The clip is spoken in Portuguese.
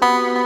Música